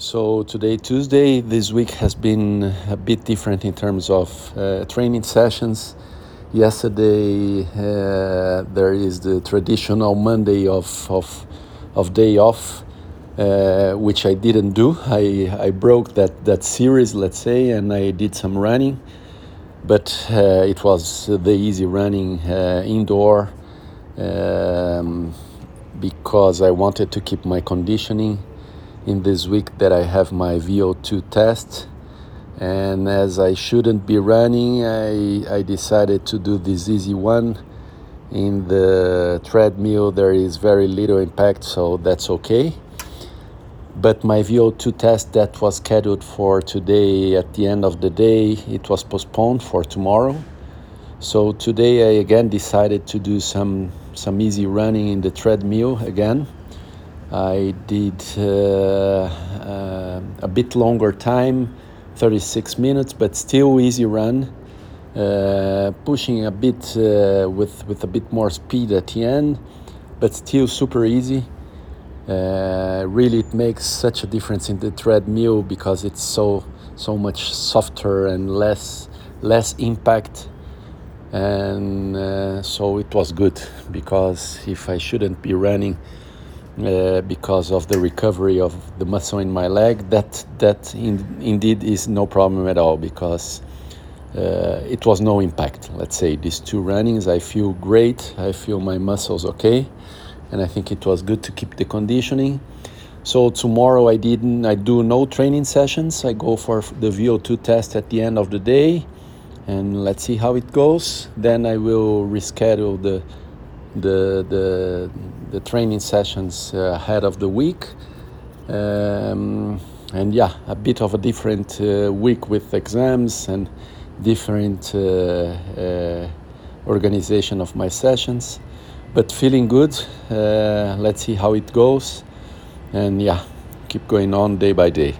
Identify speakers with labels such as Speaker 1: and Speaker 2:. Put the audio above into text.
Speaker 1: So today, Tuesday, this week has been a bit different in terms of uh, training sessions. Yesterday, uh, there is the traditional Monday of, of, of day off, uh, which I didn't do. I, I broke that, that series, let's say, and I did some running, but uh, it was the easy running uh, indoor um, because I wanted to keep my conditioning in this week that I have my VO2 test. And as I shouldn't be running, I, I decided to do this easy one. In the treadmill, there is very little impact, so that's okay. But my VO2 test that was scheduled for today at the end of the day, it was postponed for tomorrow. So today I again decided to do some some easy running in the treadmill again I did uh, uh, a bit longer time, 36 minutes, but still easy run. Uh, pushing a bit with with a bit more speed at the end, but still super easy. Uh, really, it makes such a difference in the treadmill because it's so so much softer and less less impact and uh, so it was good because if I shouldn't be running uh, because of the recovery of the muscle in my leg, that that in, indeed is no problem at all because uh, it was no impact. Let's say these two runnings, I feel great. I feel my muscles okay, and I think it was good to keep the conditioning. So tomorrow I didn't. I do no training sessions. I go for the VO2 test at the end of the day, and let's see how it goes. Then I will reschedule the the the, the training sessions uh, ahead of the week. Um, and yeah, a bit of a different uh, week with exams and different uh, organization of my sessions, but feeling good. Let's see how it goes, and yeah, keep going on day by day.